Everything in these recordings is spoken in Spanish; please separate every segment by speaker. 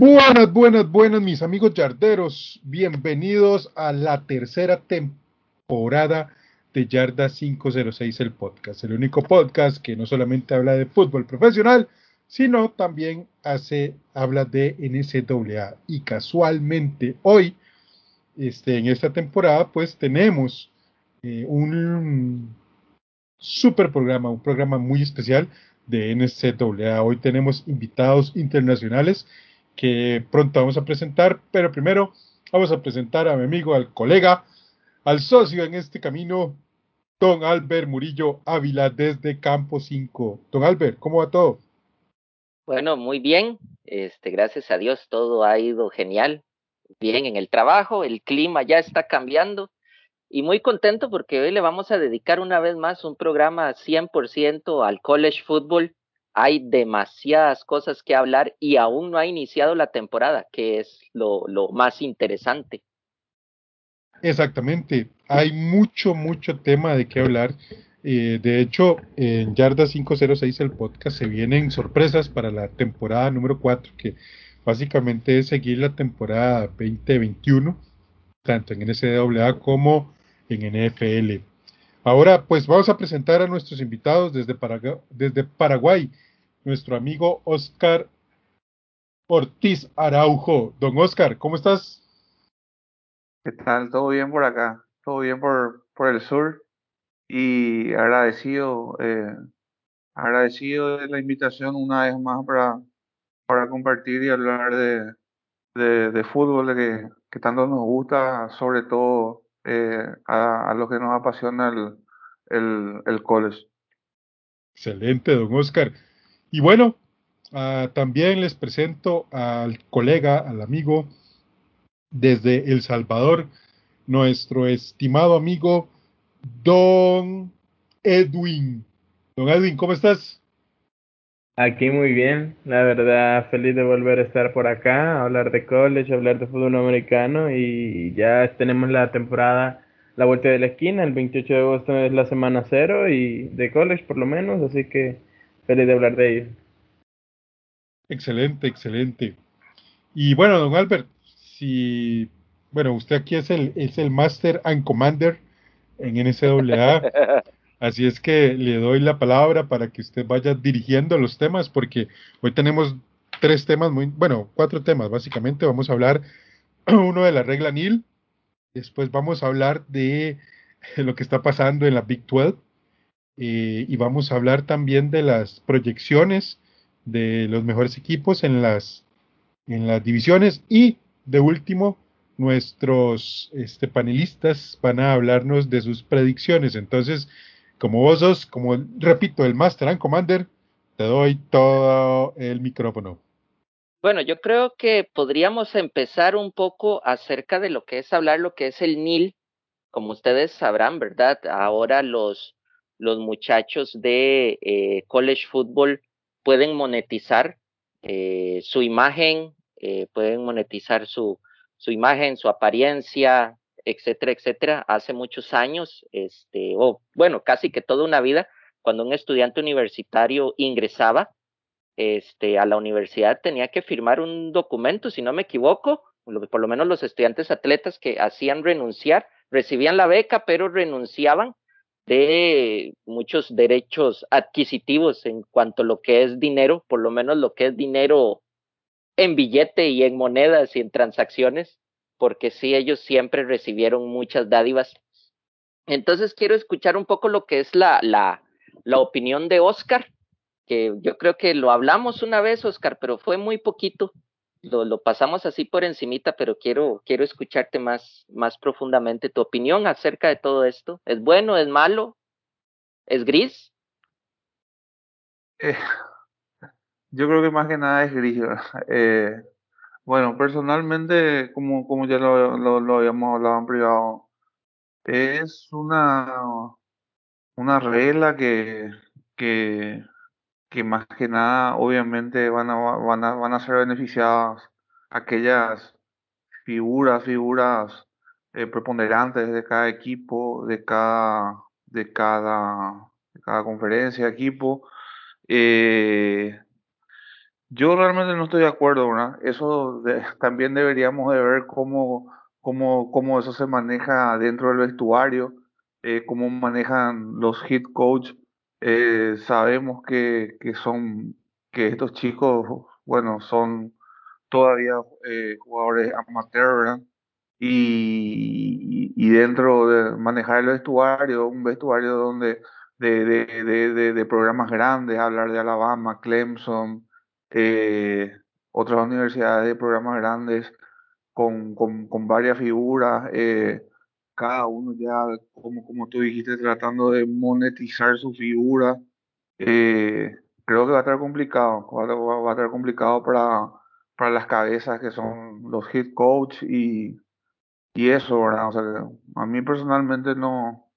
Speaker 1: Buenas, buenas, buenas, mis amigos yarderos. Bienvenidos a la tercera temporada de Yarda 506, el podcast. El único podcast que no solamente habla de fútbol profesional, sino también hace, habla de NCAA. Y casualmente hoy, este, en esta temporada, pues tenemos eh, un super programa, un programa muy especial de NCAA. Hoy tenemos invitados internacionales que pronto vamos a presentar, pero primero vamos a presentar a mi amigo, al colega, al socio en este camino, don Albert Murillo Ávila desde Campo 5. Don Albert, ¿cómo va todo?
Speaker 2: Bueno, muy bien. Este, gracias a Dios todo ha ido genial. Bien en el trabajo, el clima ya está cambiando y muy contento porque hoy le vamos a dedicar una vez más un programa 100% al college football. Hay demasiadas cosas que hablar y aún no ha iniciado la temporada, que es lo, más interesante.
Speaker 1: Exactamente, hay mucho, mucho tema de qué hablar. Eh, de hecho, en Yarda 506, el podcast, se vienen sorpresas para la temporada número 4, que básicamente es seguir la temporada 2021, tanto en NCAA como en NFL. Ahora, pues vamos a presentar a nuestros invitados desde, desde Paraguay, nuestro amigo Oscar Ortiz Araujo. Don Oscar, ¿cómo estás?
Speaker 3: ¿Qué tal? ¿Todo bien por acá? ¿Todo bien por, por el sur? Y agradecido, eh, agradecido de la invitación una vez más para, para compartir y hablar de, de, fútbol que, que, tanto nos gusta, sobre todo eh, a, los que nos apasiona el, el, el college.
Speaker 1: Excelente, don Oscar. Y bueno, uh, también les presento al colega, al amigo desde El Salvador, nuestro estimado amigo Don Edwin. Don Edwin, ¿cómo estás?
Speaker 4: Aquí muy bien, la verdad feliz de volver a estar por acá, hablar de college, hablar de fútbol americano y ya tenemos la temporada, la vuelta de la esquina, el 28 de agosto es la semana cero y de college por lo menos, así que feliz de hablar de ello.
Speaker 1: Excelente, excelente. Y bueno, don Albert, si, bueno, usted aquí es el, es el Master and Commander en NCAA. Así es que le doy la palabra para que usted vaya dirigiendo los temas, porque hoy tenemos tres temas muy, bueno, cuatro temas básicamente. Vamos a hablar uno de la regla NIL, después vamos a hablar de lo que está pasando en la Big 12 eh, y vamos a hablar también de las proyecciones de los mejores equipos en las, en las divisiones y de último, nuestros este, panelistas van a hablarnos de sus predicciones. Entonces, como vos sos, como repito, el Master and Commander, te doy todo el micrófono.
Speaker 2: Bueno, yo creo que podríamos empezar un poco acerca de lo que es hablar lo que es el NIL. Como ustedes sabrán, ¿verdad? Ahora los, los muchachos de eh, college football pueden monetizar eh, su imagen eh, pueden monetizar su, su imagen, su apariencia, etcétera, etcétera. Hace muchos años, este, o bueno, casi que toda una vida, cuando un estudiante universitario ingresaba este, a la universidad, tenía que firmar un documento, si no me equivoco, por lo menos los estudiantes atletas que hacían renunciar, recibían la beca, pero renunciaban de muchos derechos adquisitivos en cuanto a lo que es dinero, por lo menos lo que es dinero en billete y en monedas y en transacciones, porque sí, ellos siempre recibieron muchas dádivas. Entonces quiero escuchar un poco lo que es la, la, la opinión de Oscar que yo creo que lo hablamos una vez, Oscar, pero fue muy poquito. Lo, lo, pasamos así por encimita, pero quiero, quiero escucharte más, más profundamente tu opinión acerca de todo esto. ¿Es bueno? ¿Es malo? ¿Es gris?
Speaker 3: Eh, yo creo que más que nada es gris. bueno, personalmente, como, como ya lo, lo, habíamos hablado en privado, es una, una regla que, que, que más que nada, obviamente, van a, van a, van a ser beneficiadas aquellas figuras, figuras eh, preponderantes de cada equipo, de cada, de cada, de cada conferencia, equipo. Eh, yo realmente no estoy de acuerdo, ¿verdad? Eso también deberíamos de ver cómo, cómo, cómo eso se maneja dentro del vestuario, eh, cómo manejan los hit coach. Eh, sabemos que, que son, que estos chicos, bueno, son todavía eh, jugadores amateur, ¿verdad? Y, y dentro de manejar el vestuario, un vestuario donde de, de, de, de, de programas grandes, hablar de Alabama, Clemson, eh, otras universidades de programas grandes con, con, con varias figuras, eh, cada uno ya, como, como tú dijiste, tratando de monetizar su figura. Eh, creo que va a estar complicado, va a, estar complicado para, para las cabezas que son los hit coach y, y eso. O sea, a mí personalmente no,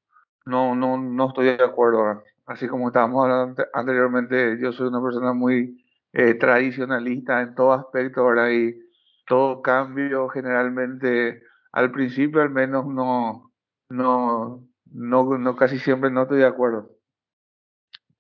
Speaker 3: no, no, no estoy de acuerdo. Así como estábamos hablando ante- anteriormente, yo soy una persona muy eh, tradicionalista en todo aspecto, ¿verdad? Y todo cambio generalmente, al principio al menos no, no, no, no casi siempre no estoy de acuerdo.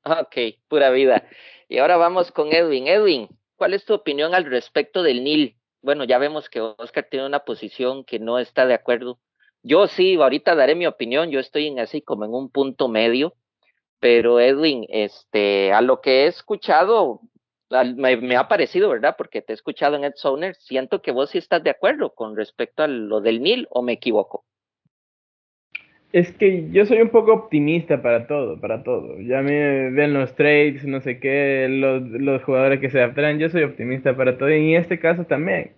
Speaker 2: Ok, pura vida. Y ahora vamos con Edwin. Edwin, ¿cuál es tu opinión al respecto del NIL? Bueno, ya vemos que Oscar tiene una posición que no está de acuerdo. Yo sí, ahorita daré mi opinión, yo estoy en así como en un punto medio, pero Edwin, este, a lo que he escuchado, me, ha parecido, ¿verdad? Porque te he escuchado en Ed siento que vos sí estás de acuerdo con respecto a lo del NIL, ¿o me equivoco?
Speaker 4: Es que yo soy un poco optimista para todo, para todo. Ya me ven los trades, no sé qué, los, los jugadores que se adaptarán. Yo soy optimista para todo y en este caso también.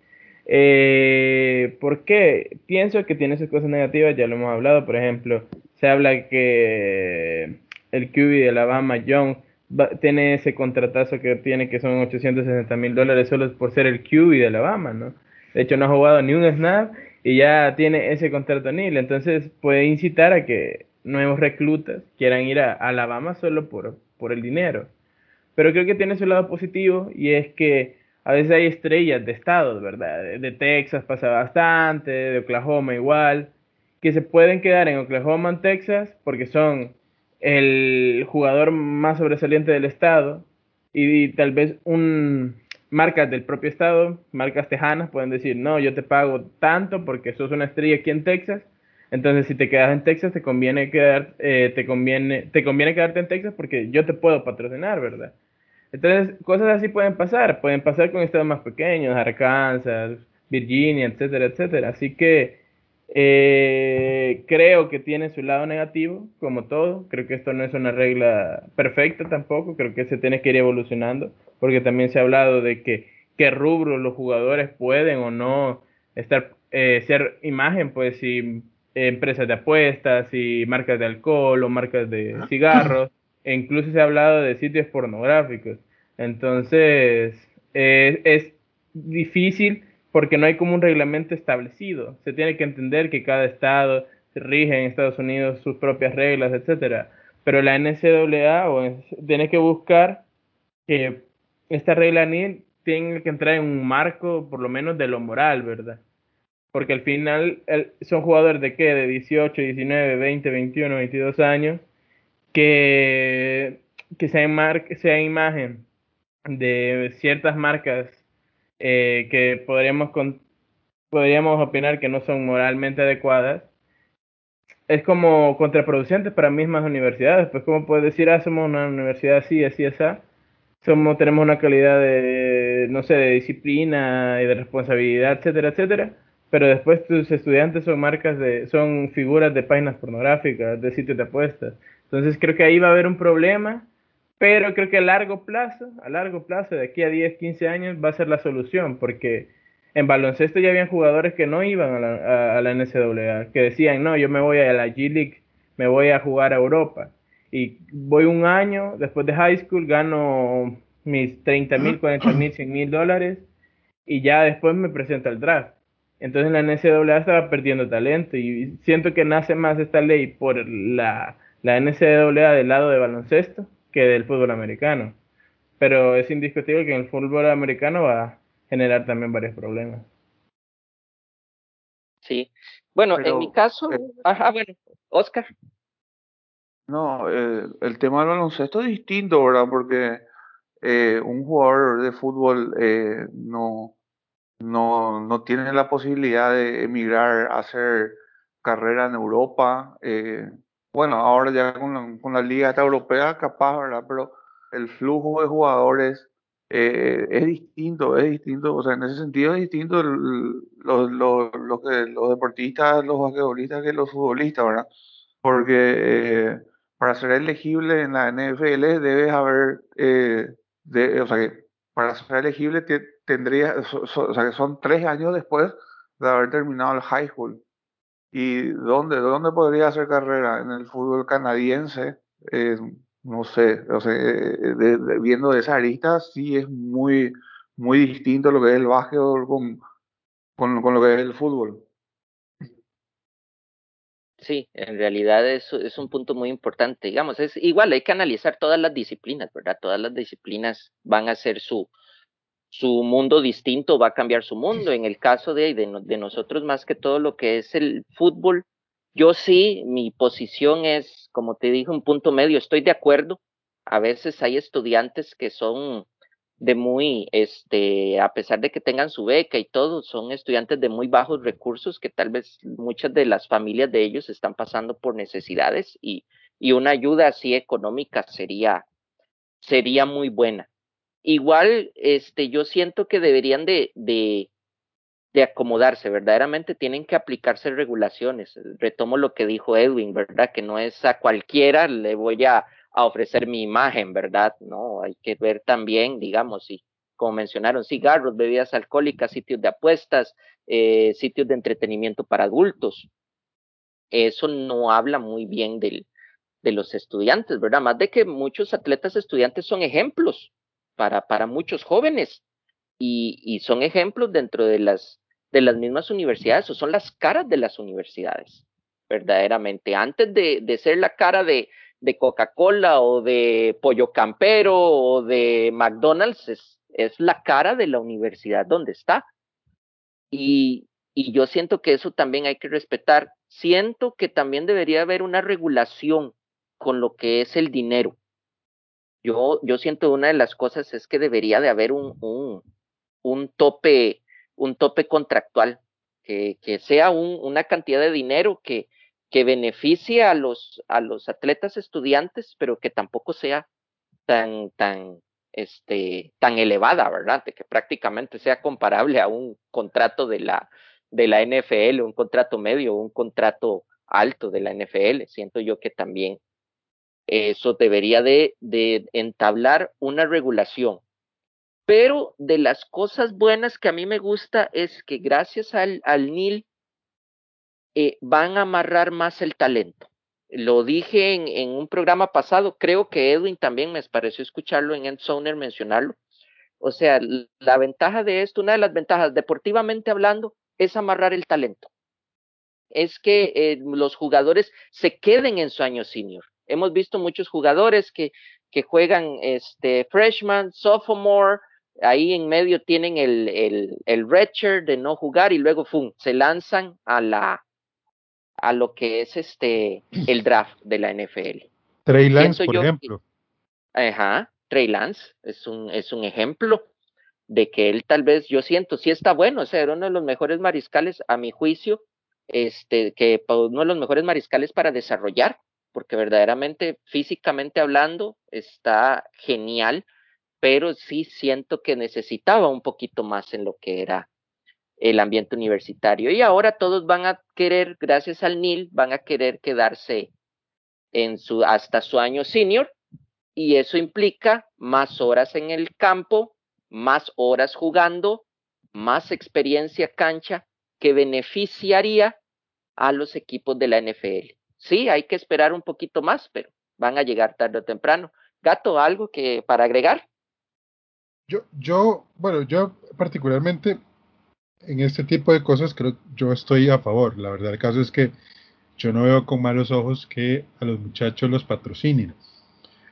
Speaker 4: Eh, ¿por qué? Pienso que tiene sus cosas negativas, ya lo hemos hablado. Por ejemplo, se habla que el QB de Alabama, Young, va- tiene ese contratazo que tiene que son 860 mil dólares solo por ser el QB de Alabama, ¿no? De hecho, no ha jugado ni un snap y ya tiene ese contrato NIL, entonces puede incitar a que nuevos reclutas quieran ir a Alabama solo por, por el dinero. Pero creo que tiene su lado positivo y es que a veces hay estrellas de estados, ¿verdad? De, de Texas pasa bastante, de Oklahoma igual, que se pueden quedar en Oklahoma, en Texas, porque son el jugador más sobresaliente del estado y, tal vez un marcas del propio estado, marcas tejanas, pueden decir, no, yo te pago tanto porque sos una estrella aquí en Texas, entonces si te quedas en Texas te conviene quedar, eh, te conviene, te conviene quedarte en Texas porque yo te puedo patrocinar, ¿verdad? Entonces, cosas así pueden pasar, pueden pasar con estados más pequeños, Arkansas, Virginia, etcétera, etcétera. Así que eh, creo que tiene su lado negativo, como todo. Creo que esto no es una regla perfecta tampoco, creo que se tiene que ir evolucionando, porque también se ha hablado de que qué rubros los jugadores pueden o no estar, eh, ser imagen, pues si eh, empresas de apuestas, si marcas de alcohol o marcas de cigarros, e incluso se ha hablado de sitios pornográficos. Entonces, eh, es difícil porque no hay como un reglamento establecido. Se tiene que entender que cada estado rige en Estados Unidos sus propias reglas, etcétera. Pero la NCAA o tiene que buscar que esta regla NIL tiene que entrar en un marco por lo menos de lo moral, ¿verdad? Porque al final son jugadores de qué, de 18, 19, 20, 21, 22 años, que, que sean, mar- sean imagen de ciertas marcas eh, que podríamos, con- podríamos opinar que no son moralmente adecuadas, es como contraproducente para mismas universidades. Pues como puedes decir, ah, somos una universidad así, así, así, somos, tenemos una calidad de, no sé, de disciplina y de responsabilidad, etcétera, etcétera. Pero después tus estudiantes son marcas de, son figuras de páginas pornográficas, de sitios de apuestas. Entonces creo que ahí va a haber un problema pero creo que a largo plazo, a largo plazo, de aquí a 10, 15 años, va a ser la solución, porque en baloncesto ya habían jugadores que no iban a la, a, la NCAA, que decían, no, yo me voy a la G League, me voy a jugar a Europa. Y voy un año, después de high school, gano mis 30 mil, 40 mil, 100 mil dólares, y ya después me presento al draft. Entonces la NCAA estaba perdiendo talento y siento que nace más esta ley por la, la NCAA del lado de baloncesto que del fútbol americano. Pero es indiscutible que en el fútbol americano va a generar también varios problemas.
Speaker 2: Sí. Bueno, en mi caso, eh, ajá, bueno, Oscar.
Speaker 3: No, eh, el tema del baloncesto es distinto, ¿verdad? Porque eh, un jugador de fútbol eh, no, no, no tiene la posibilidad de emigrar a hacer carrera en Europa. Eh, bueno, ahora ya con la, con la liga europea capaz, ¿verdad? Pero el flujo de jugadores eh, es distinto, es distinto, o sea, en ese sentido es distinto los, los, los, los deportistas, los basquetbolistas que los futbolistas, ¿verdad? Porque eh, para ser elegible en la NFL debes haber, eh, de, o sea, que para ser elegible te, tendría, o sea, que son tres años después de haber terminado el high school. ¿Y dónde, dónde podría hacer carrera? En el fútbol canadiense, eh, no sé, o sea, eh, de, viendo de esa arista, sí es muy, muy distinto lo que es el básquetbol con, con, lo que es el fútbol.
Speaker 2: Sí, en realidad es, es un punto muy importante. Digamos, es igual, hay que analizar todas las disciplinas, ¿verdad? Todas las disciplinas van a ser su, su mundo distinto, va a cambiar su mundo. En el caso de, de, nosotros, más que todo lo que es el fútbol, yo sí, mi posición es, como te dije, un punto medio. Estoy de acuerdo. A veces hay estudiantes que son de muy, este, a pesar de que tengan su beca y todo, son estudiantes de muy bajos recursos que tal vez muchas de las familias de ellos están pasando por necesidades y, y una ayuda así económica sería, sería muy buena. Igual, este, yo siento que deberían de, de, acomodarse, verdaderamente tienen que aplicarse regulaciones. Retomo lo que dijo Edwin, ¿verdad? Que no es a cualquiera le voy a, a ofrecer mi imagen, ¿verdad? No, hay que ver también, digamos, si, como mencionaron, cigarros, bebidas alcohólicas, sitios de apuestas, eh, sitios de entretenimiento para adultos. Eso no habla muy bien del, de los estudiantes, ¿verdad? Más de que muchos atletas estudiantes son ejemplos para, para muchos jóvenes y, son ejemplos dentro de las, de las mismas universidades o son las caras de las universidades, verdaderamente. Antes de, de ser la cara de, de Coca-Cola o de Pollo Campero o de McDonald's, es, es la cara de la universidad donde está. Y, y yo siento que eso también hay que respetar. Siento que también debería haber una regulación con lo que es el dinero. Yo, yo siento una de las cosas es que debería de haber un, un, un tope, un tope contractual, que, que sea un, una cantidad de dinero que, que beneficie a los, a los atletas estudiantes, pero que tampoco sea tan, tan, este, tan elevada, ¿verdad? De que prácticamente sea comparable a un contrato de la, de la NFL, un contrato medio, un contrato alto de la NFL. Siento yo que también eso debería de, de entablar una regulación. Pero de las cosas buenas que a mí me gusta es que gracias al, al NIL eh, van a amarrar más el talento. Lo dije en, en, un programa pasado, creo que Edwin también me pareció escucharlo en Endzoner mencionarlo. O sea, la ventaja de esto, una de las ventajas deportivamente hablando, es amarrar el talento. Es que eh, los jugadores se queden en su año senior hemos visto muchos jugadores que, que juegan este freshman, sophomore, ahí en medio tienen el, el, el redshirt de no jugar y luego ¡fum! se lanzan a la a lo que es este el draft de la NFL.
Speaker 1: Trey Lance, por ejemplo.
Speaker 2: Ajá, Trey Lance es un, es un ejemplo de que él tal vez, yo siento, sí está bueno, o sea, era uno de los mejores mariscales, a mi juicio, este, que uno de los mejores mariscales para desarrollar porque verdaderamente, físicamente hablando, está genial, pero sí siento que necesitaba un poquito más en lo que era el ambiente universitario. Y ahora todos van a querer, gracias al NIL, van a querer quedarse en su, hasta su año senior y eso implica más horas en el campo, más horas jugando, más experiencia cancha que beneficiaría a los equipos de la NFL. Sí, hay que esperar un poquito más, pero van a llegar tarde o temprano. Gato, ¿algo que para agregar?
Speaker 1: Yo, yo, bueno, yo particularmente en este tipo de cosas creo yo estoy a favor. La verdad el caso es que yo no veo con malos ojos que a los muchachos los patrocinen.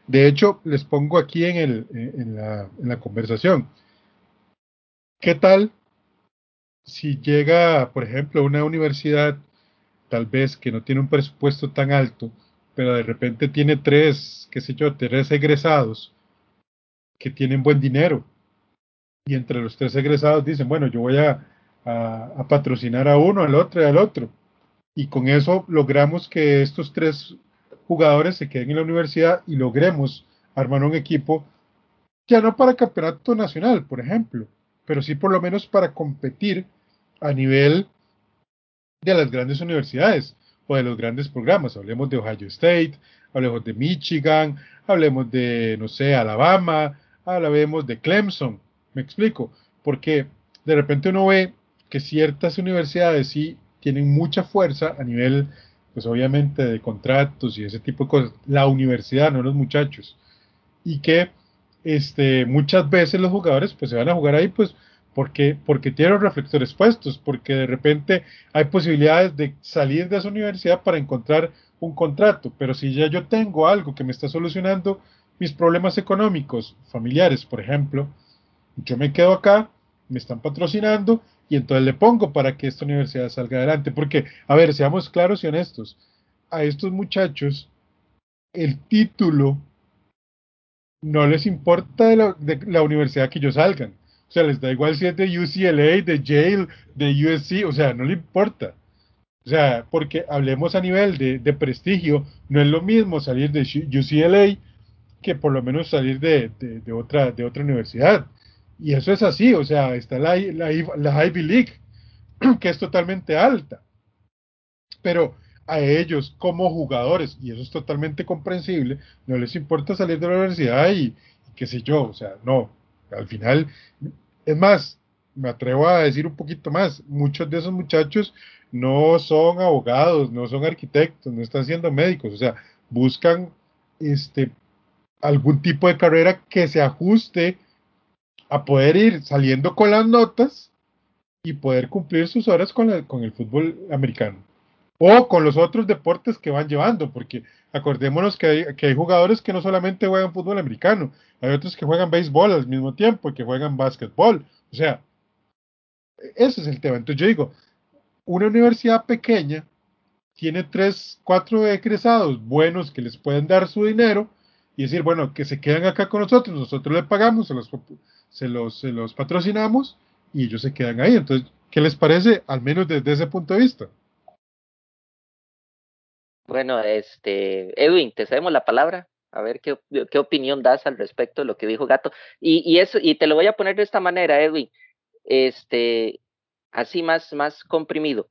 Speaker 1: De hecho, les pongo aquí en, el, en, la, en la conversación. ¿Qué tal si llega, por ejemplo, una universidad tal vez que no tiene un presupuesto tan alto, pero de repente tiene tres, qué sé yo, tres egresados que tienen buen dinero. Y entre los tres egresados dicen, bueno, yo voy a, patrocinar a uno, al otro y al otro. Y con eso logramos que estos tres jugadores se queden en la universidad y logremos armar un equipo, ya no para campeonato nacional, por ejemplo, pero sí por lo menos para competir a nivel de las grandes universidades o de los grandes programas. Hablemos de Ohio State, hablemos de Michigan, hablemos de, no sé, Alabama, hablemos de Clemson. Me explico, porque de repente uno ve que ciertas universidades sí tienen mucha fuerza a nivel, pues obviamente, de contratos y ese tipo de cosas. La universidad, no los muchachos. Y que este, muchas veces los jugadores pues se van a jugar ahí pues porque, porque tienen los reflectores puestos, porque de repente hay posibilidades de salir de esa universidad para encontrar un contrato. Pero si ya yo tengo algo que me está solucionando mis problemas económicos, familiares, por ejemplo, yo me quedo acá, me están patrocinando y entonces le pongo para que esta universidad salga adelante. Porque, a ver, seamos claros y honestos, a estos muchachos el título no les importa de la, de la universidad que ellos salgan. O sea, les da igual si es de UCLA, de Yale, de USC, o sea, no le importa. O sea, porque hablemos a nivel de, prestigio, no es lo mismo salir de UCLA que por lo menos salir de, de, otra, de otra universidad. Y eso es así, o sea, está la, la, la Ivy League, que es totalmente alta. Pero a ellos como jugadores, y eso es totalmente comprensible, no les importa salir de la universidad y qué sé yo, o sea, no, al final, es más, me atrevo a decir un poquito más, muchos de esos muchachos no son abogados, no son arquitectos, no están siendo médicos, o sea, buscan este algún tipo de carrera que se ajuste a poder ir saliendo con las notas y poder cumplir sus horas con, el, con el fútbol americano. O con los otros deportes que van llevando, porque acordémonos que hay, que hay jugadores que no solamente juegan fútbol americano, hay otros que juegan béisbol al mismo tiempo y que juegan básquetbol. O sea, ese es el tema. Entonces yo digo, una universidad pequeña tiene tres, cuatro egresados buenos que les pueden dar su dinero y decir, bueno, que se quedan acá con nosotros, nosotros le pagamos, se los, se los, se los patrocinamos y ellos se quedan ahí. Entonces, ¿qué les parece, al menos desde ese punto de vista?
Speaker 2: Bueno, este, Edwin, te cedemos la palabra. A ver qué, qué opinión das al respecto de lo que dijo Gato. Y, y, eso, y te lo voy a poner de esta manera, Edwin. Este, así más, más comprimido.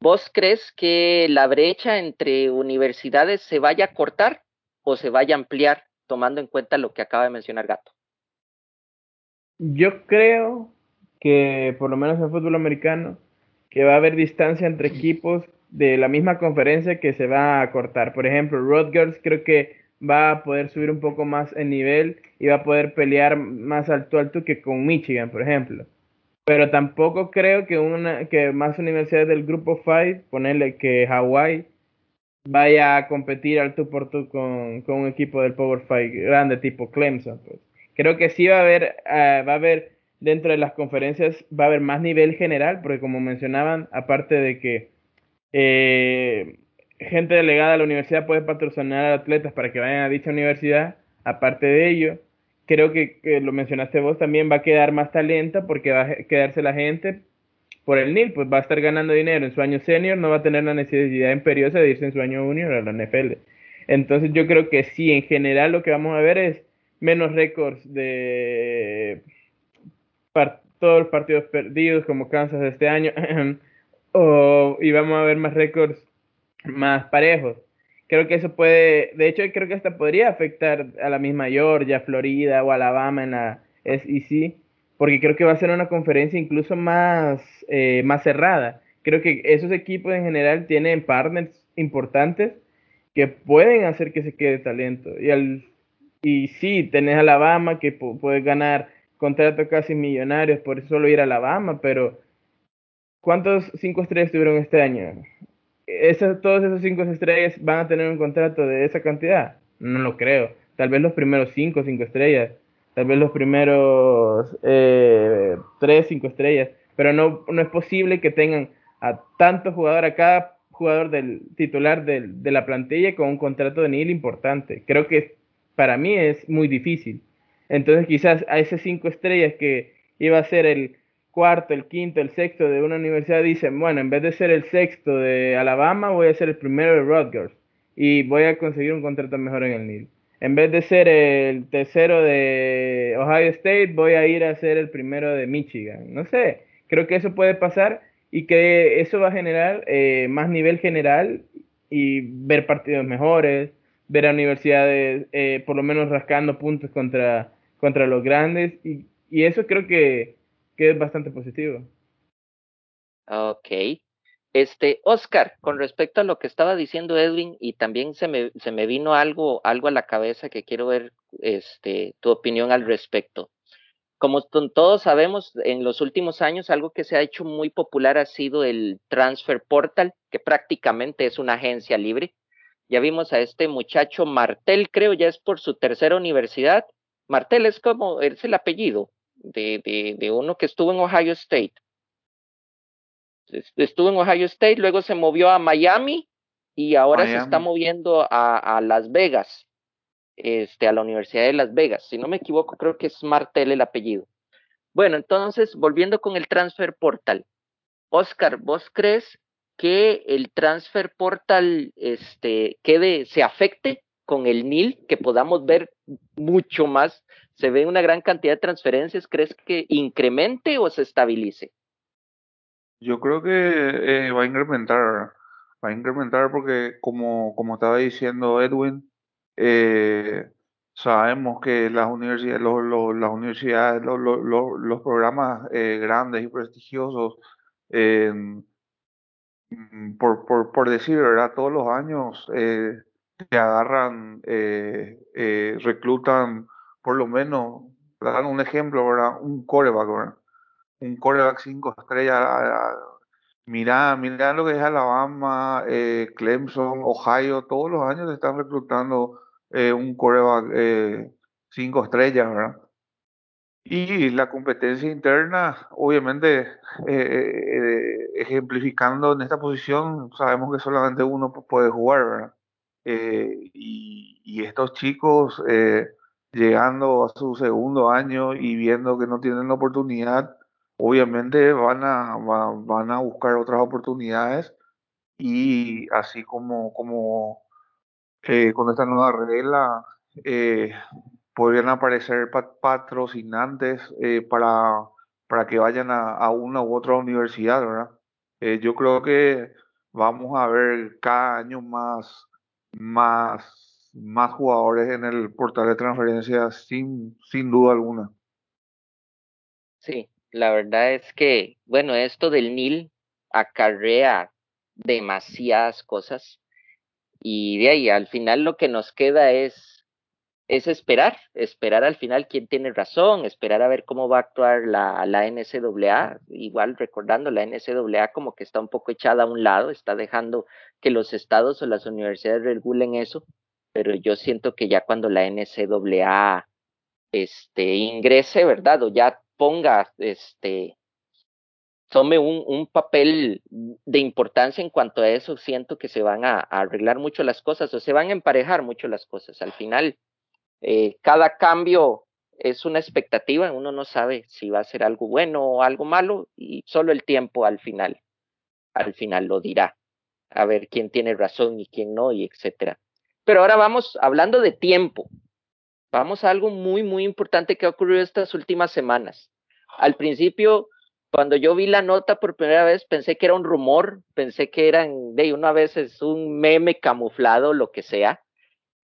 Speaker 2: ¿Vos crees que la brecha entre universidades se vaya a cortar o se vaya a ampliar tomando en cuenta lo que acaba de mencionar Gato?
Speaker 4: Yo creo que, por lo menos en fútbol americano, que va a haber distancia entre equipos de la misma conferencia que se va a cortar. Por ejemplo, Rutgers creo que va a poder subir un poco más el nivel y va a poder pelear más alto alto que con Michigan, por ejemplo. Pero tampoco creo que una que más universidades del grupo 5, ponerle que Hawaii vaya a competir al por tú con, con, un equipo del Power 5 grande tipo Clemson. Pues. Creo que sí va a haber uh, va a haber dentro de las conferencias va a haber más nivel general, porque como mencionaban, aparte de que eh, gente delegada a la universidad puede patrocinar a atletas para que vayan a dicha universidad. Aparte de ello, creo que, que, lo mencionaste vos, también va a quedar más talento porque va a quedarse la gente por el NIL, pues va a estar ganando dinero en su año senior, no va a tener la necesidad imperiosa de irse en su año junior a la NFL. Entonces yo creo que sí, en general lo que vamos a ver es menos récords de todos los partidos perdidos como Kansas este año, o, y vamos a ver más récords más parejos. creo que eso puede, de hecho creo que hasta podría afectar a la misma Georgia, Florida o Alabama en la SEC, porque creo que va a ser una conferencia incluso más, eh, más cerrada. Creo que esos equipos en general tienen partners importantes que pueden hacer que se quede talento. Y, al, y sí, tenés Alabama que puede ganar contratos casi millonarios por solo ir a Alabama, pero ¿cuántos cinco estrellas tuvieron este año? ¿Esas, todos esos cinco estrellas van a tener un contrato de esa cantidad? No lo creo. Tal vez los primeros cinco, cinco estrellas. Tal vez los primeros eh, tres, cinco estrellas. Pero no, no es posible que tengan a tantos jugadores, a cada jugador del titular del, de la plantilla con un contrato de nivel importante. Creo que para mí es muy difícil. Entonces quizás a esas cinco estrellas que iba a ser el cuarto, el quinto, el sexto de una universidad dicen, bueno, en vez de ser el sexto de Alabama, voy a ser el primero de Rutgers y voy a conseguir un contrato mejor en el NIL. En vez de ser el tercero de Ohio State, voy a ir a ser el primero de Michigan. No sé, creo que eso puede pasar y que eso va a generar eh, más nivel general y ver partidos mejores, ver a universidades eh, por lo menos rascando puntos contra, contra los grandes y, y eso creo que, que, es bastante positivo.
Speaker 2: Ok. Este, Oscar, con respecto a lo que estaba diciendo Edwin, y también se me, se me vino algo, algo a la cabeza que quiero ver este, tu opinión al respecto. Como todos sabemos, en los últimos años algo que se ha hecho muy popular ha sido el Transfer Portal, que prácticamente es una agencia libre. Ya vimos a este muchacho Martel, creo ya es por su tercera universidad. Martel es como, es el apellido de, de, de uno que estuvo en Ohio State. Estuvo en Ohio State, luego se movió a Miami y ahora Miami. se está moviendo a, a Las Vegas este, a la Universidad de Las Vegas. Si no me equivoco, creo que es Martel el apellido. Bueno, entonces, volviendo con el transfer portal. Oscar, ¿vos crees que el transfer portal este, quede, se afecte con el NIL, que podamos ver mucho más? ¿Se ve una gran cantidad de transferencias? ¿Crees que incremente o se estabilice?
Speaker 3: Yo creo que eh, va a incrementar, va a incrementar porque como, como estaba diciendo Edwin, eh, sabemos que las universidades, los, las universidades, los, los, programas eh, grandes y prestigiosos, eh, por, por, por, decir, ¿verdad? Todos los años te agarran, eh, reclutan por lo menos, dan un ejemplo, ¿verdad? Un coreback, ¿verdad? Un coreback cinco estrellas. Mira, mira lo que es Alabama, Clemson, Ohio, todos los años están reclutando eh, un coreback eh, cinco estrellas, ¿verdad? Y la competencia interna, obviamente, eh, ejemplificando en esta posición, sabemos que solamente uno puede jugar, ¿verdad? Y, y, estos chicos llegando a su segundo año y viendo que no tienen oportunidad, obviamente van a, van a buscar otras oportunidades y así como, como eh, con esta nueva regla eh, podrían aparecer patrocinantes eh, para, para que vayan a, a, una u otra universidad, ¿verdad? Eh, yo creo que vamos a ver cada año más, más, más jugadores en el portal de transferencias sin, sin duda alguna.
Speaker 2: Sí, la verdad es que, bueno, esto del NIL acarrea demasiadas cosas y de ahí al final lo que nos queda es, es esperar, esperar al final quién tiene razón, esperar a ver cómo va a actuar la, la NCAA, igual recordando la NCAA como que está un poco echada a un lado, está dejando que los estados o las universidades regulen eso, pero yo siento que ya cuando la NCAA este, ingrese, ¿verdad? O ya ponga este, tome un, un, papel de importancia en cuanto a eso, siento que se van a, a, arreglar mucho las cosas o se van a emparejar mucho las cosas. Al final, eh, cada cambio es una expectativa, uno no sabe si va a ser algo bueno o algo malo y solo el tiempo al final, al final lo dirá, a ver quién tiene razón y quién no y etcétera. Pero ahora vamos hablando de tiempo. Vamos a algo muy, muy importante que ha ocurrido estas últimas semanas. Al principio, cuando yo vi la nota por primera vez pensé que era un rumor, pensé que eran de una vez es un meme camuflado, lo que sea.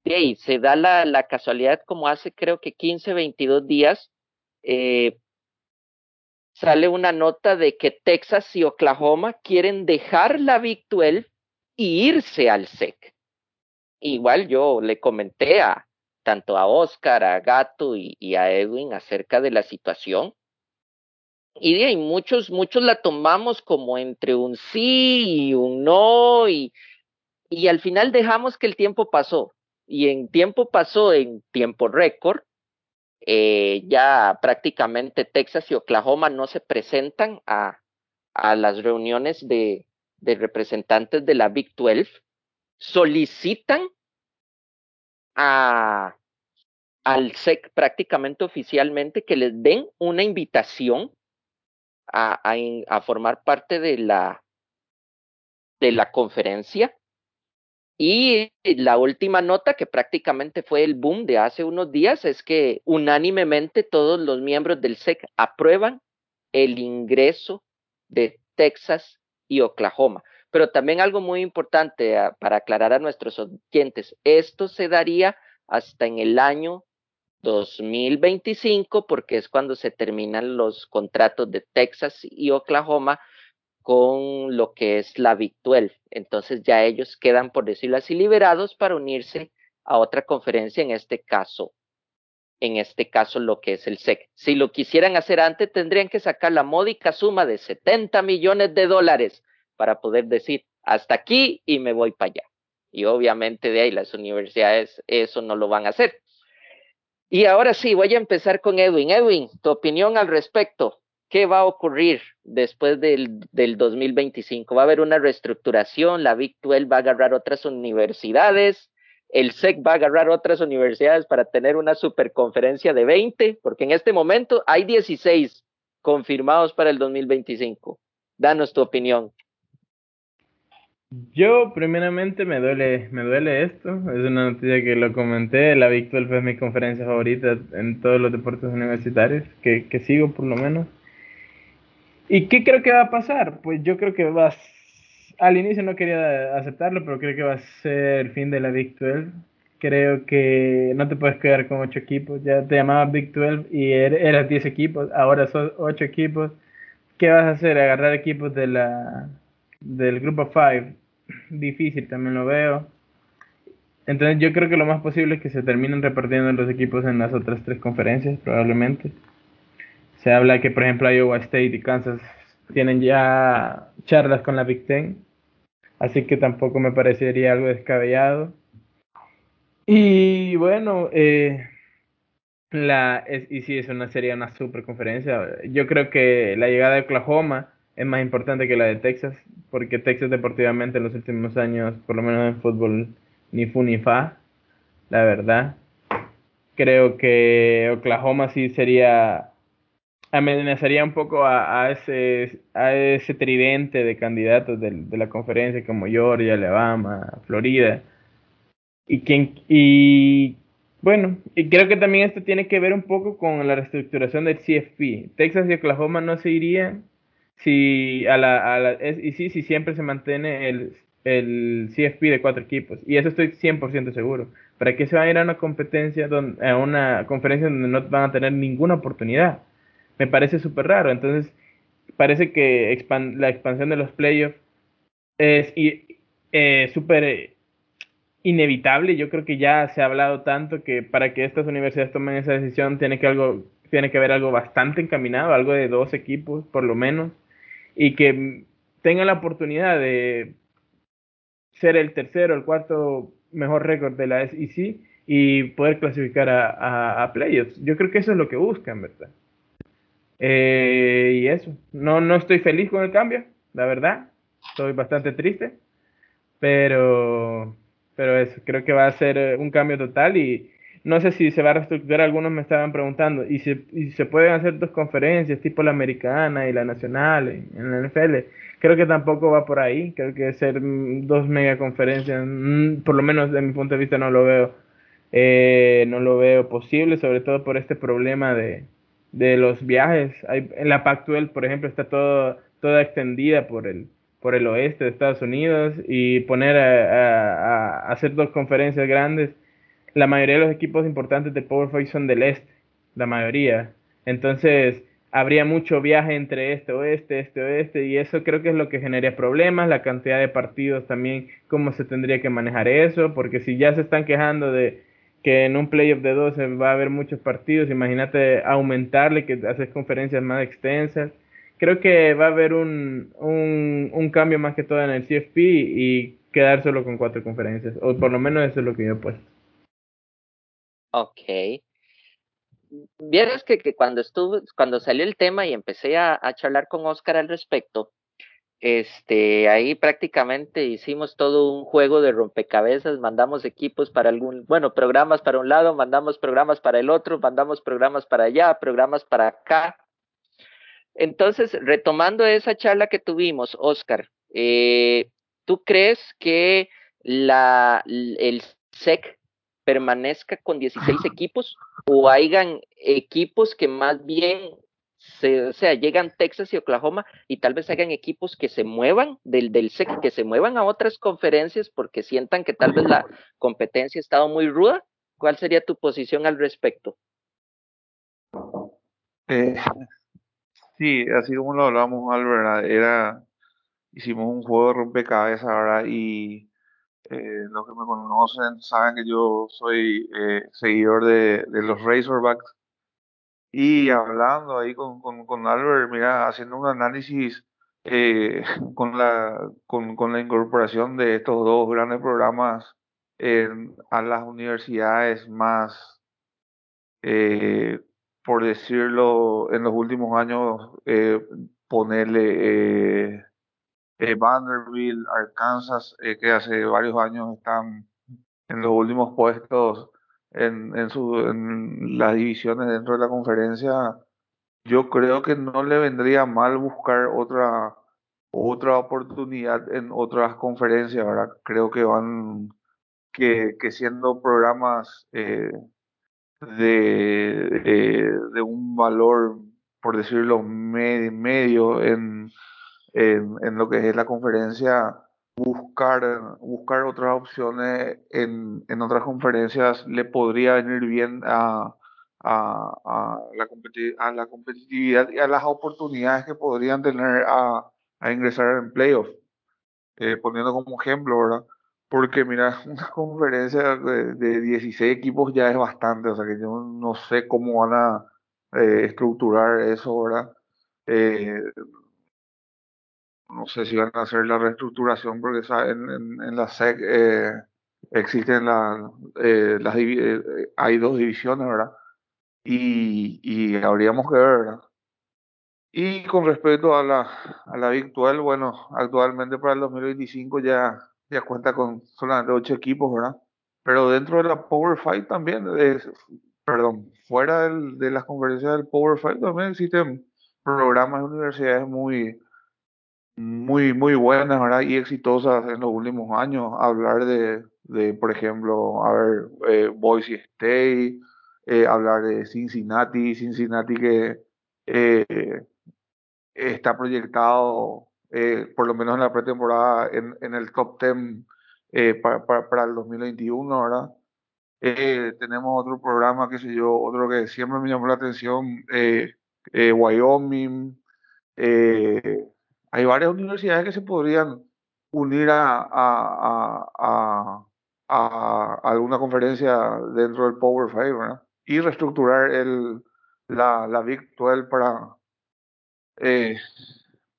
Speaker 2: De ahí se da la, casualidad como hace creo que 15, 22 días, eh, sale una nota de que Texas y Oklahoma quieren dejar la Big 12 y irse al SEC. Igual yo le comenté a tanto a Oscar, a Gato y, y a Edwin acerca de la situación y de ahí muchos, muchos la tomamos como entre un sí y un no, y, y al final dejamos que el tiempo pasó. Y en tiempo pasó, en tiempo récord, eh, ya prácticamente Texas y Oklahoma no se presentan a, a las reuniones de, de representantes de la Big 12, solicitan a, al SEC prácticamente oficialmente que les den una invitación a, a, a formar parte de la, de la conferencia. Y la última nota, que prácticamente fue el boom de hace unos días, es que unánimemente todos los miembros del SEC aprueban el ingreso de Texas y Oklahoma. Pero también algo muy importante uh, para aclarar a nuestros oyentes, esto se daría hasta en el año 2025, porque es cuando se terminan los contratos de Texas y Oklahoma con lo que es la 12. Entonces ya ellos quedan, por decirlo así, liberados para unirse a otra conferencia, en este caso, en este caso lo que es el SEC. Si lo quisieran hacer antes, tendrían que sacar la módica suma de 70 millones de dólares para poder decir, hasta aquí y me voy para allá. Y obviamente de ahí las universidades eso no lo van a hacer. Y ahora sí, voy a empezar con Edwin. Edwin, tu opinión al respecto. ¿Qué va a ocurrir después del, del 2025? ¿Va a haber una reestructuración? ¿La Big 12 va a agarrar otras universidades? ¿El SEC va a agarrar otras universidades para tener una superconferencia de 20? Porque en este momento hay 16 confirmados para el 2025. Danos tu opinión.
Speaker 4: Yo primeramente me duele, me duele esto, es una noticia que lo comenté, la Big 12 es mi conferencia favorita en todos los deportes universitarios, que, que sigo por lo menos. ¿Y qué creo que va a pasar? Pues yo creo que va a, al inicio no quería aceptarlo, pero creo que va a ser el fin de la Big 12. Creo que no te puedes quedar con ocho equipos, ya te llamabas Big 12 y er, eras 10 equipos, ahora son ocho equipos. ¿Qué vas a hacer? Agarrar equipos de la, del grupo 5 difícil también lo veo. Entonces yo creo que lo más posible es que se terminen repartiendo los equipos en las otras tres conferencias, probablemente. Se habla que, por ejemplo, Iowa State y Kansas tienen ya charlas con la Big Ten, así que tampoco me parecería algo descabellado. Y bueno, eh, la, y sí, es una, sería una super conferencia. Yo creo que la llegada de Oklahoma es más importante que la de Texas, porque Texas deportivamente en los últimos años, por lo menos en fútbol, ni fu ni fa, la verdad. Creo que Oklahoma sí sería, amenazaría un poco a, ese, a ese tridente de candidatos de, la conferencia como Georgia, Alabama, Florida. Y, y bueno, y creo que también esto tiene que ver un poco con la reestructuración del CFP. Texas y Oklahoma no se irían si a la, a la y sí, si siempre se mantiene el, el CFP de cuatro equipos. Y eso estoy 100% seguro. ¿Para qué se van a ir a una competencia, a una conferencia donde no van a tener ninguna oportunidad? Me parece súper raro. Entonces, parece que la expansión de los playoffs es eh, súper inevitable. Yo creo que ya se ha hablado tanto que para que estas universidades tomen esa decisión tiene que, algo, tiene que haber algo bastante encaminado, algo de dos equipos por lo menos y que tengan la oportunidad de ser el tercero, el cuarto mejor récord de la SEC y poder clasificar a, a, playoffs. Yo creo que eso es lo que buscan, ¿verdad? Eh, y eso, no, no estoy feliz con el cambio, la verdad, estoy bastante triste, pero, pero eso, creo que va a ser un cambio total y, no sé si se va a reestructurar, algunos me estaban preguntando, y se, y se pueden hacer dos conferencias, tipo la americana y la nacional en la NFL. Creo que tampoco va por ahí, creo que ser dos megaconferencias, mm, por lo menos de mi punto de vista no lo veo, eh, no lo veo posible, sobre todo por este problema de, de los viajes. Hay, en la Pac-12, por ejemplo, está todo, toda extendida por el, por el oeste de Estados Unidos y poner a, hacer dos conferencias grandes. La mayoría de los equipos importantes de Power Five son del este, la mayoría. Entonces, habría mucho viaje entre este oeste, este oeste, y eso creo que es lo que genera problemas, la cantidad de partidos también, cómo se tendría que manejar eso, porque si ya se están quejando de que en un playoff de 12 va a haber muchos partidos, imagínate aumentarle, que haces conferencias más extensas. Creo que va a haber un, un, un, cambio más que todo en el CFP y quedar solo con cuatro conferencias, o por lo menos eso es lo que yo he puesto.
Speaker 2: Ok. Vieras que, que cuando estuve, cuando salió el tema y empecé a, a charlar con Oscar al respecto, este, ahí prácticamente hicimos todo un juego de rompecabezas, mandamos equipos para algún, bueno, programas para un lado, mandamos programas para el otro, mandamos programas para allá, programas para acá. Entonces, retomando esa charla que tuvimos, Oscar, eh, ¿tú crees que la, el SEC permanezca con 16 equipos o hayan equipos que más bien o sea, llegan Texas y Oklahoma y tal vez hagan equipos que se muevan del, del SEC, que se muevan a otras conferencias porque sientan que tal vez la competencia ha estado muy ruda. ¿Cuál sería tu posición al respecto?
Speaker 3: Eh, sí, así como lo hablamos, Albert, era, hicimos un juego de rompecabezas, ahora Y eh, los que me conocen saben que yo soy eh, seguidor de, de los Razorbacks y hablando ahí con, con, con Albert, mira, haciendo un análisis eh, con, la, con, la incorporación de estos dos grandes programas a las universidades más, eh, por decirlo, en los últimos años, eh, ponerle Vanderbilt, Arkansas, que hace varios años están en los últimos puestos en, en, su, en las divisiones dentro de la conferencia, yo creo que no le vendría mal buscar otra, otra oportunidad en otras conferencias, ¿verdad? Creo que van, que, que siendo programas eh, de, eh, de un valor, por decirlo, medio en, en, en lo que es la conferencia, buscar, buscar otras opciones en, en otras conferencias le podría venir bien a, a, a, la, a la competitividad y a las oportunidades que podrían tener a, a ingresar en playoff. Eh, poniendo como ejemplo, ¿verdad? Porque mira, una conferencia de, de, 16 equipos ya es bastante, o sea que yo no sé cómo van a eh, estructurar eso, ¿verdad? Eh, no sé si van a hacer la reestructuración porque en, en, en la SEC eh, existen la, eh, las eh, hay dos divisiones, ¿verdad? Y, y habríamos que ver, ¿verdad? Y con respecto a la, a la virtual, bueno, actualmente para el 2025 ya, ya cuenta con solamente ocho equipos, ¿verdad? Pero dentro de la Power Fight también, es, perdón, fuera del, de las conferencias del Power Fight también existen programas de universidades muy, muy, muy buenas, ¿verdad? Y exitosas en los últimos años. Hablar de, de por ejemplo, a ver, eh, Boise State, eh, hablar de Cincinnati, Cincinnati que eh, está proyectado, por lo menos en la pretemporada, en, en el top 10 para, para, para, el 2021, ¿verdad? tenemos otro programa, qué sé yo, otro que siempre me llamó la atención, Wyoming, hay varias universidades que se podrían unir a, alguna conferencia dentro del Power Five ¿verdad? y reestructurar la, la Big 12 para, eh,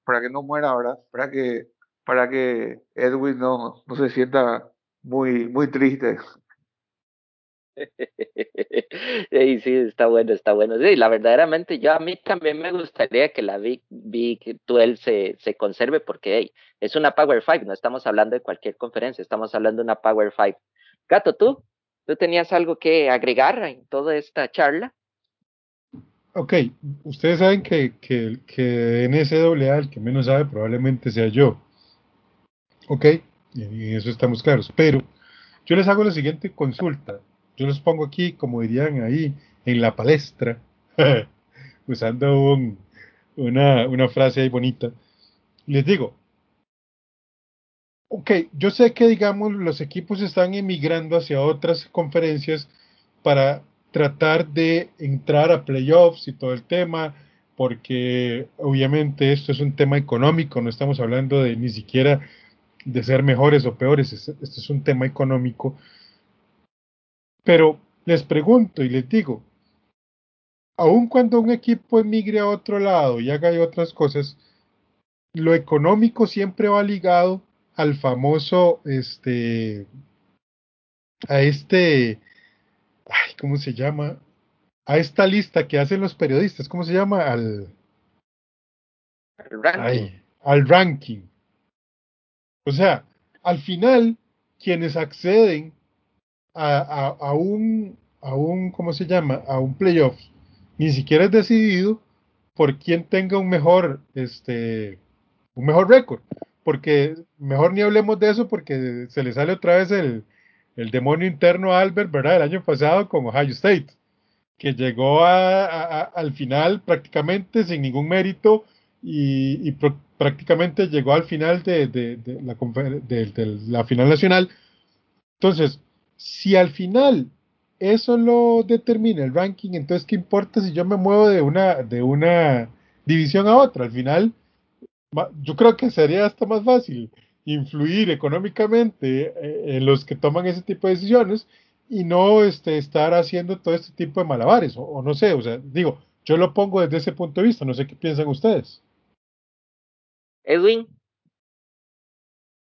Speaker 3: para que no muera, ¿verdad? Para que, para que Edwin no, no se sienta muy, muy triste.
Speaker 2: sí, sí, está bueno, está bueno. Sí, la verdaderamente yo a mí también me gustaría que la Big, Big 12 se, se conserve porque hey, es una Power 5, no estamos hablando de cualquier conferencia, estamos hablando de una Power 5. Gato, ¿tú? ¿Tú tenías algo que agregar en toda esta charla?
Speaker 1: Ok, ustedes saben que, que, que el que menos sabe probablemente sea yo. Ok, y eso estamos claros. Pero yo les hago la siguiente consulta yo los pongo aquí, como dirían ahí, en la palestra, usando una, una frase ahí bonita. Les digo, ok, yo sé que digamos los equipos están emigrando hacia otras conferencias para tratar de entrar a playoffs y todo el tema, porque obviamente esto es un tema económico, no estamos hablando de ni siquiera de ser mejores o peores, esto es un tema económico. Pero les pregunto y les digo, aun cuando un equipo emigre a otro lado y haga otras cosas, lo económico siempre va ligado al famoso, este, a este, ay, ¿cómo se llama? A esta lista que hacen los periodistas, ¿cómo se llama? Al,
Speaker 2: ranking.
Speaker 1: al ranking. O sea, al final, quienes acceden a, a, un, a un, ¿cómo se llama? A un playoff, ni siquiera es decidido por quien tenga un mejor, este, un mejor récord porque mejor ni hablemos de eso porque se le sale otra vez el, el demonio interno a Albert, ¿verdad? El año pasado con Ohio State, que llegó a, al final prácticamente sin ningún mérito y, prácticamente llegó al final de, de, la final nacional. Entonces, si al final eso lo determina el ranking, entonces ¿qué importa si yo me muevo de una, de una división a otra? Al final yo creo que sería hasta más fácil influir económicamente eh, en los que toman ese tipo de decisiones y no este, estar haciendo todo este tipo de malabares, o, no sé, o sea, digo, yo lo pongo desde ese punto de vista, no sé qué piensan ustedes.
Speaker 2: Edwin,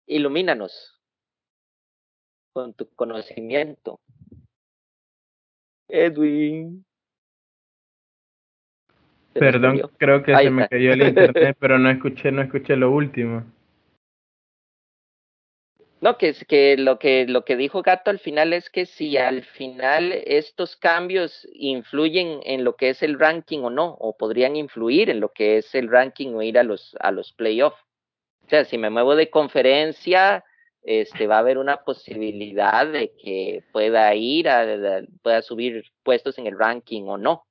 Speaker 2: ilumínanos con tu conocimiento. Edwin.
Speaker 4: Perdón, creo que se me cayó el internet, pero no escuché, no escuché lo último.
Speaker 2: No, que es que lo que lo que dijo Gato al final es que si al final estos cambios influyen en lo que es el ranking o no, o podrían influir en lo que es el ranking o ir a los a los playoffs. O sea, si me muevo de conferencia, este va a haber una posibilidad de que pueda ir a, pueda subir puestos en el ranking o no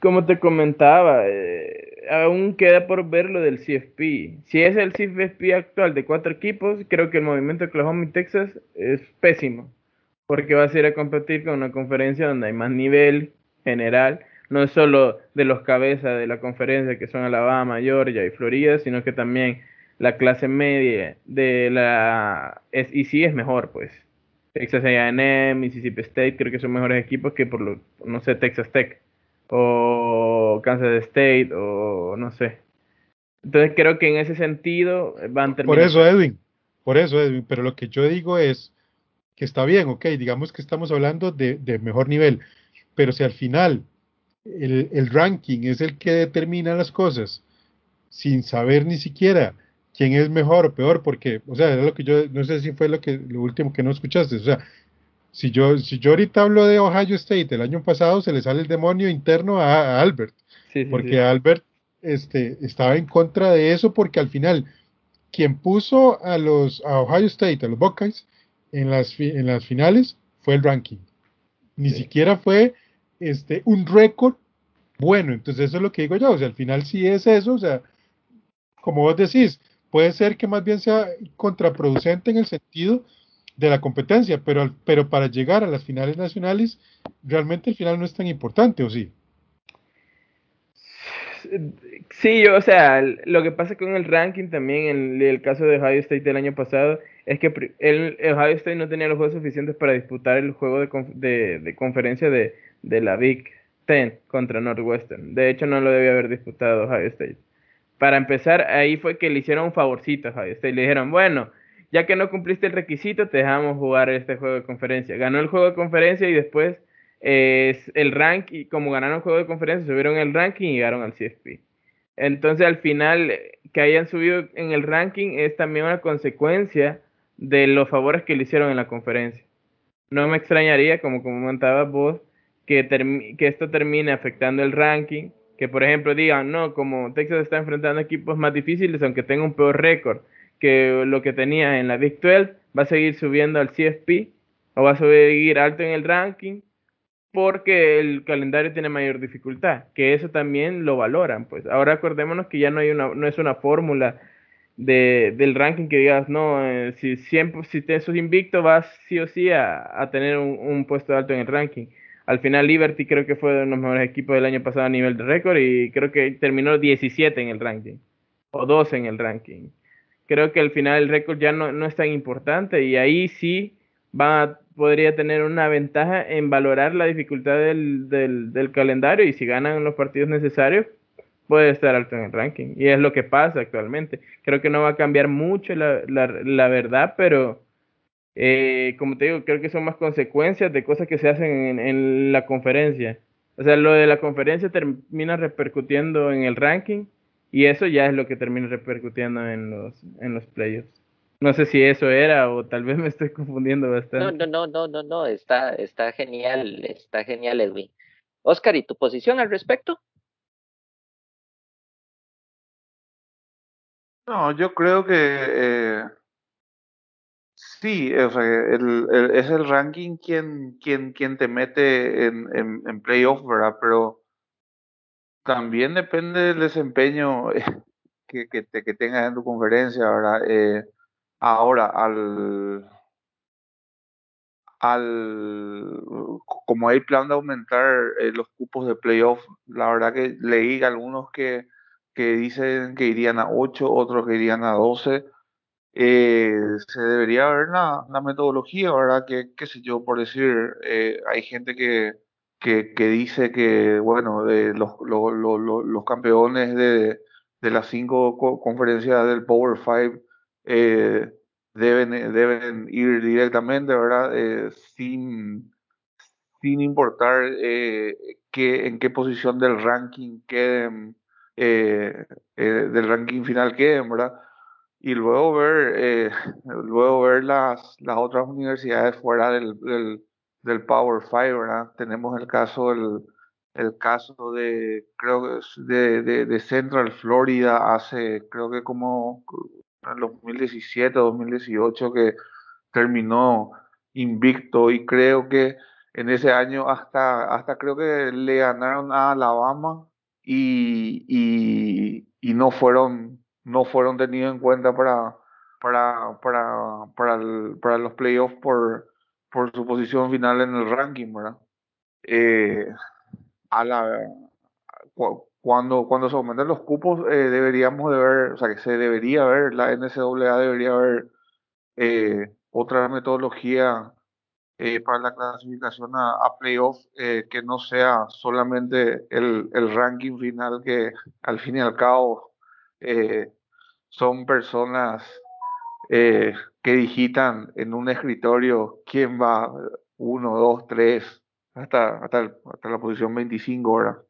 Speaker 4: como te comentaba, eh, aún queda por ver lo del CFP. Si es el CFP actual de cuatro equipos, creo que el movimiento de Oklahoma y Texas es pésimo, porque vas a ir a competir con una conferencia donde hay más nivel general, no es solo de los cabezas de la conferencia que son Alabama, Georgia y Florida, sino que también la clase media de la SEC es mejor, pues. Texas A&M, Mississippi State, creo que son mejores equipos que por lo, no sé, Texas Tech o Kansas State o no sé. Entonces creo que en ese sentido van
Speaker 1: terminando. Por eso, Edwin, por eso, Edwin, pero lo que yo digo es que está bien, ok, digamos que estamos hablando de, mejor nivel, pero si al final el, el, ranking es el que determina las cosas sin saber ni siquiera quién es mejor o peor, porque, o sea, era lo que yo, no sé si fue lo que lo último que no escuchaste, o sea, si yo, si yo ahorita hablo de Ohio State el año pasado, se le sale el demonio interno a, Albert. porque Albert este, estaba en contra de eso porque al final quien puso a los a Ohio State, a los Buckeyes, en las, en las finales fue el ranking. Ni siquiera fue este, un récord bueno. Entonces eso es lo que digo yo. O sea, al final sí es eso. O sea, como vos decís, puede ser que más bien sea contraproducente en el sentido de la competencia, pero, pero para llegar a las finales nacionales, realmente el final no es tan importante, ¿o sí?
Speaker 4: Sí, o sea, lo que pasa con el ranking también, en el caso de Ohio State del año pasado, es que el, Ohio State no tenía los juegos suficientes para disputar el juego de, de, conferencia de, de, la Big Ten contra Northwestern. De hecho, no lo debía haber disputado Ohio State. Para empezar, ahí fue que le hicieron un favorcito Ohio State. Le dijeron, bueno, ya que no cumpliste el requisito, te dejamos jugar este juego de conferencia. Ganó el juego de conferencia y después es el ranking, como ganaron el juego de conferencia, subieron el ranking y llegaron al CFP. Entonces al final que hayan subido en el ranking es también una consecuencia de los favores que le hicieron en la conferencia. No me extrañaría, como comentabas vos, que, que esto termine afectando el ranking, que por ejemplo digan, no, como Texas está enfrentando equipos más difíciles, aunque tenga un peor récord, que lo que tenía en la Big 12 va a seguir subiendo al CFP o va a seguir alto en el ranking porque el calendario tiene mayor dificultad, que eso también lo valoran, pues. Ahora acordémonos que ya no hay una, no es una fórmula de, del ranking que digas, no, eh, si siempre, si te sos invicto vas sí o sí a, a tener un, un, puesto alto en el ranking. Al final Liberty creo que fue de los mejores equipos del año pasado a nivel de récord y creo que terminó 17 en el ranking, o 12 en el ranking. Creo que al final el récord ya no, no es tan importante y ahí sí va podría tener una ventaja en valorar la dificultad del, del, del calendario y si ganan los partidos necesarios, puede estar alto en el ranking. Y es lo que pasa actualmente. Creo que no va a cambiar mucho la, la, la verdad, pero eh, como te digo, creo que son más consecuencias de cosas que se hacen en, en, la conferencia. O sea, lo de la conferencia termina repercutiendo en el ranking y eso ya es lo que termina repercutiendo en los, en los playoffs. No sé si eso era o tal vez me estoy confundiendo bastante.
Speaker 2: No, no, no, no, no, no, está, está genial, está genial, Edwin. Oscar, ¿y tu posición al respecto?
Speaker 3: No, yo creo que eh, sí, o sea, el, el, es el ranking quien, quien, quien te mete en, en, en playoff, ¿verdad? Pero también depende del desempeño que, que, te, que tengas en tu conferencia, ¿verdad? Eh, ahora, al, al como hay plan de aumentar eh, los cupos de playoff, la verdad que leí algunos que que dicen que irían a 8, otros que irían a 12. Eh, se debería ver la, metodología, ¿verdad? Que, qué sé yo, por decir, eh, hay gente que, que, dice que, bueno, de los, los, los, campeones de, de, las cinco conferencias del Power Five eh, deben, deben ir directamente, ¿verdad? Sin, sin importar que, en qué posición del ranking queden del ranking final queden, ¿verdad? Y luego ver, eh, luego ver las, las otras universidades fuera del, del, del, Power Five, ¿verdad? Tenemos el caso, el, el caso de, creo de, de, Central Florida hace, creo que como en 2017 2018 que terminó invicto y creo que en ese año hasta, hasta creo que le ganaron a Alabama y, y, no fueron no fueron tenidos en cuenta para para para para, los playoffs por por su posición final en el ranking verdad eh, a la cuando cuando se aumentan los cupos eh, deberíamos de ver o sea que se debería ver la NCAA debería haber eh, otra metodología para la clasificación a, a playoff eh, que no sea solamente el, el, ranking final que al fin y al cabo son personas eh, que digitan en un escritorio quién va uno, dos, tres, hasta, hasta, hasta la posición 25 ahora.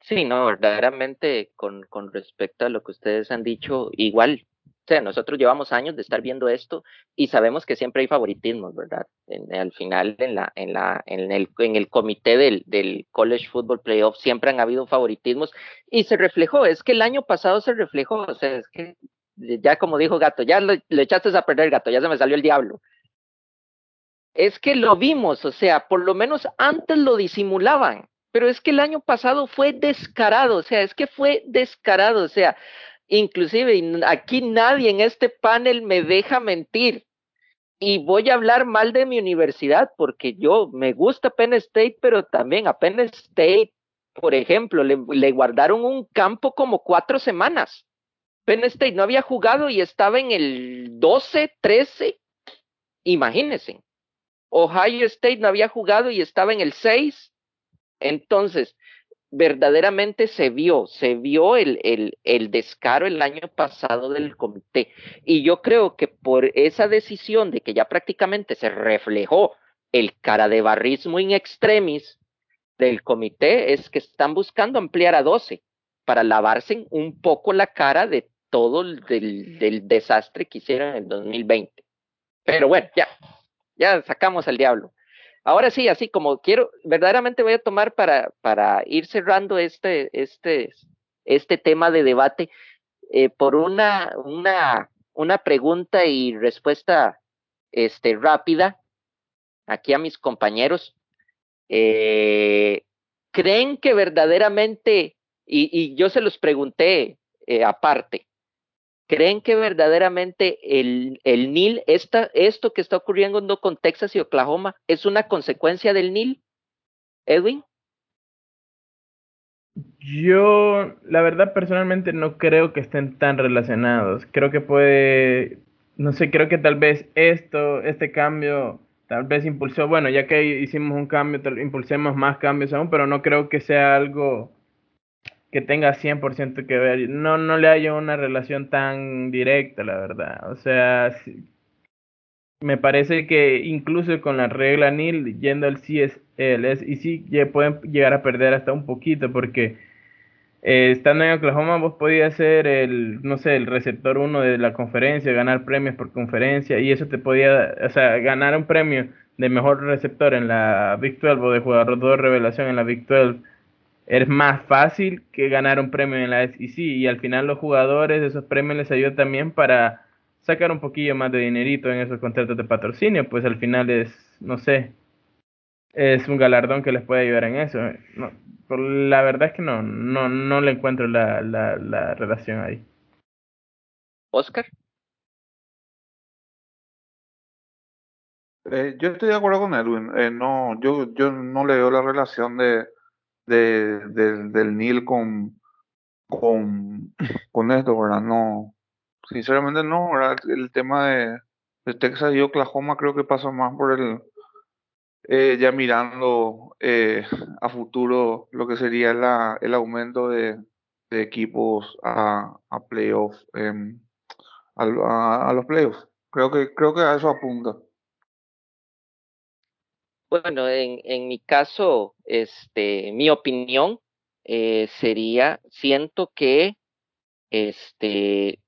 Speaker 2: Sí, no, verdaderamente con, con respecto a lo que ustedes han dicho, igual sea, nosotros llevamos años de estar viendo esto y sabemos que siempre hay favoritismos, ¿verdad? Al final, en, la, en, la, en, el, en el comité del, del College Football Playoff siempre han habido favoritismos y se reflejó, es que el año pasado se reflejó, o sea, es que ya como dijo Gato, ya le, le echaste a perder Gato, ya se me salió el diablo. Es que lo vimos, o sea, por lo menos antes lo disimulaban, pero es que el año pasado fue descarado, o sea, es que fue descarado, o sea, Inclusive aquí nadie en este panel me deja mentir. Y voy a hablar mal de mi universidad porque yo me gusta Penn State, pero también a Penn State, por ejemplo, le, le guardaron un campo como cuatro semanas. Penn State no había jugado y estaba en el 12, 13. Imagínense. Ohio State no había jugado y estaba en el 6. Entonces, verdaderamente se vio, se vio el, el, el, descaro el año pasado del comité. Y yo creo que por esa decisión de que ya prácticamente se reflejó el cara de barrismo in extremis del comité, es que están buscando ampliar a 12 para lavarse un poco la cara de todo el del, desastre que hicieron en el 2020. Pero bueno, ya, ya sacamos al diablo. Ahora sí, así como quiero, verdaderamente voy a tomar para, para ir cerrando este, este, este tema de debate eh, por una, una, una pregunta y respuesta este, rápida. aquí a mis compañeros. Eh, ¿Creen que verdaderamente, y, yo se los pregunté eh, aparte, ¿creen que verdaderamente el, el NIL, esta, esto que está ocurriendo con Texas y Oklahoma, es una consecuencia del NIL? Edwin.
Speaker 4: Yo, la verdad, personalmente no creo que estén tan relacionados. Creo que puede, no sé, creo que tal vez esto, este cambio, tal vez impulsó, bueno, ya que hicimos un cambio, impulsemos más cambios aún, pero no creo que sea algo que tenga 100% que ver. No, no le haya una relación tan directa, la verdad. O sea, me parece que incluso con la regla NIL, yendo al CS, SEC, ya pueden llegar a perder hasta un poquito, porque eh, estando en Oklahoma vos podías ser el, no sé, el receptor uno de la conferencia, ganar premios por conferencia, y eso te podía, o sea, ganar un premio de mejor receptor en la Big 12 o de jugador de revelación en la Big 12 es más fácil que ganar un premio en la SEC y al final los jugadores de esos premios les ayuda también para sacar un poquillo más de dinerito en esos contratos de patrocinio, pues al final es, no sé, es un galardón que les puede ayudar en eso. No, la verdad es que no, no, no le encuentro la, la, la relación ahí.
Speaker 2: Oscar.
Speaker 3: Eh, yo estoy de acuerdo con Edwin. Eh, no, yo, yo no le veo la relación de, de, del NIL con, con, con esto, ¿verdad? No, Sinceramente no, el tema de, Texas y Oklahoma creo que pasa más por el, eh, ya mirando eh, a futuro lo que sería la, el aumento de, equipos a, a playoffs, em, a, los playoffs. Creo que, creo que a eso apunta.
Speaker 2: Bueno, en, en mi caso, este, mi opinión eh, sería, siento que este,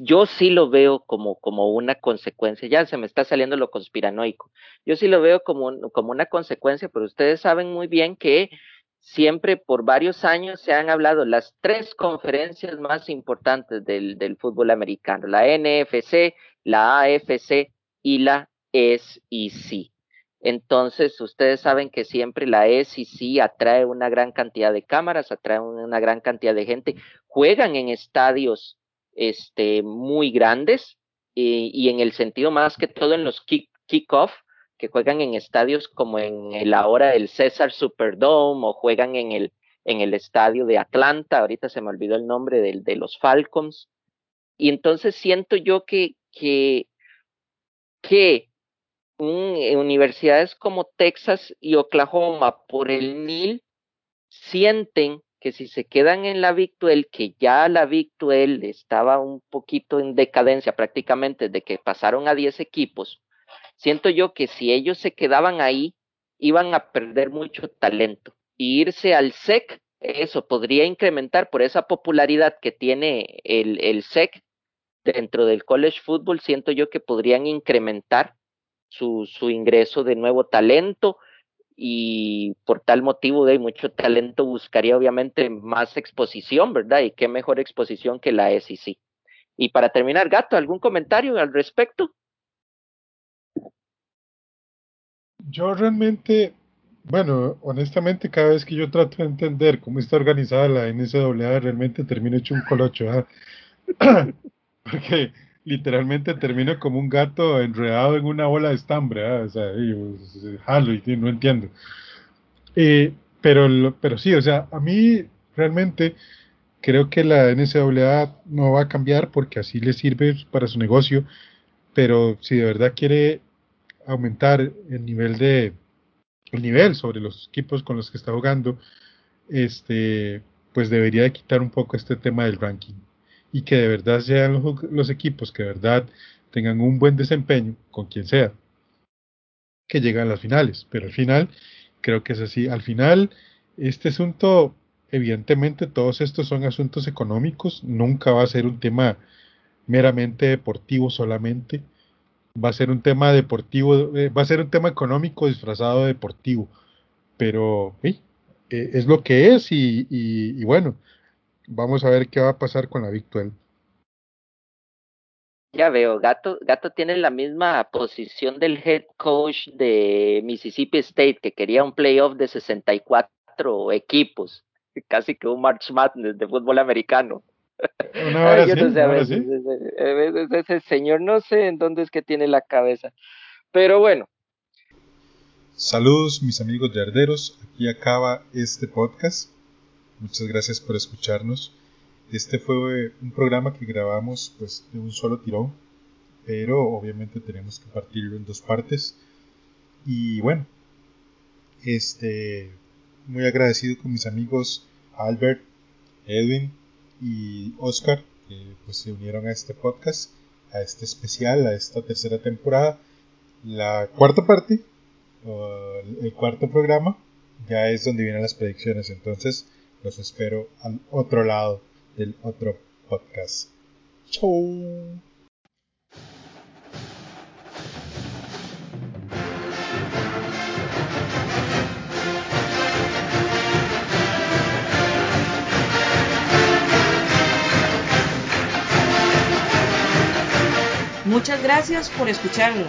Speaker 2: yo sí lo veo como, como una consecuencia, ya se me está saliendo lo conspiranoico, yo sí lo veo como, como una consecuencia, pero ustedes saben muy bien que siempre por varios años se han hablado las tres conferencias más importantes del, del fútbol americano, la NFC, la AFC y la SEC. Entonces, ustedes saben que siempre la SEC atrae una gran cantidad de cámaras, atrae una gran cantidad de gente, juegan en estadios este, muy grandes y, en el sentido más que todo en los kick, kickoff, que juegan en estadios como en el ahora el César Superdome o juegan en el, en el estadio de Atlanta, ahorita se me olvidó el nombre de, de los Falcons. Y entonces siento yo que, que, que universidades como Texas y Oklahoma por el NIL sienten que si se quedan en la Victuel, que ya la Victuel estaba un poquito en decadencia prácticamente de que pasaron a 10 equipos, siento yo que si ellos se quedaban ahí, iban a perder mucho talento. Y irse al SEC, eso podría incrementar por esa popularidad que tiene el, el SEC dentro del college football, siento yo que podrían incrementar su, su ingreso de nuevo talento y por tal motivo de mucho talento buscaría obviamente más exposición, ¿verdad? Y qué mejor exposición que la SEC. Y para terminar, Gato, ¿algún comentario al respecto?
Speaker 1: Yo realmente, bueno, honestamente, cada vez que yo trato de entender cómo está organizada la NCAA, realmente termino hecho un colocho, ¿ah? Porque literalmente termino como un gato enredado en una bola de estambre, ¿ah? o sea, y, pues, jalo y no entiendo. Eh, pero, pero sí, o sea, a mí realmente creo que la NCAA no va a cambiar porque así le sirve para su negocio, pero si de verdad quiere aumentar el nivel de el nivel sobre los equipos con los que está jugando, este, pues debería de quitar un poco este tema del ranking y que de verdad sean los, equipos que de verdad tengan un buen desempeño con quien sea, que lleguen a las finales. Pero al final, creo que es así. Al final, este asunto, evidentemente, todos estos son asuntos económicos, nunca va a ser un tema meramente deportivo solamente. Va a ser un tema deportivo, eh, va a ser un tema económico disfrazado de deportivo. Pero eh, es lo que es y bueno, Vamos a ver qué va a pasar con la Big
Speaker 2: Ya veo, Gato, Gato tiene la misma posición del head coach de Mississippi State, que quería un playoff de 64 equipos, casi que un March Madness de fútbol americano.
Speaker 1: Una hora
Speaker 2: Yo
Speaker 1: sí,
Speaker 2: no sé, a
Speaker 1: una hora
Speaker 2: veces,
Speaker 1: sí.
Speaker 2: ese, a veces ese señor no sé en dónde es que tiene la cabeza. Pero bueno,
Speaker 1: Saludos mis amigos yarderos, aquí acaba este podcast. Muchas gracias por escucharnos. Este fue un programa que grabamos pues de un solo tirón, pero obviamente tenemos que partirlo en dos partes. Y bueno, este muy agradecido con mis amigos Albert, Edwin y Oscar que pues se unieron a este podcast, a este especial, a esta tercera temporada. La cuarta parte el cuarto programa ya es donde vienen las predicciones. Entonces los espero al otro lado del otro podcast. Chau.
Speaker 5: Muchas gracias por escucharnos.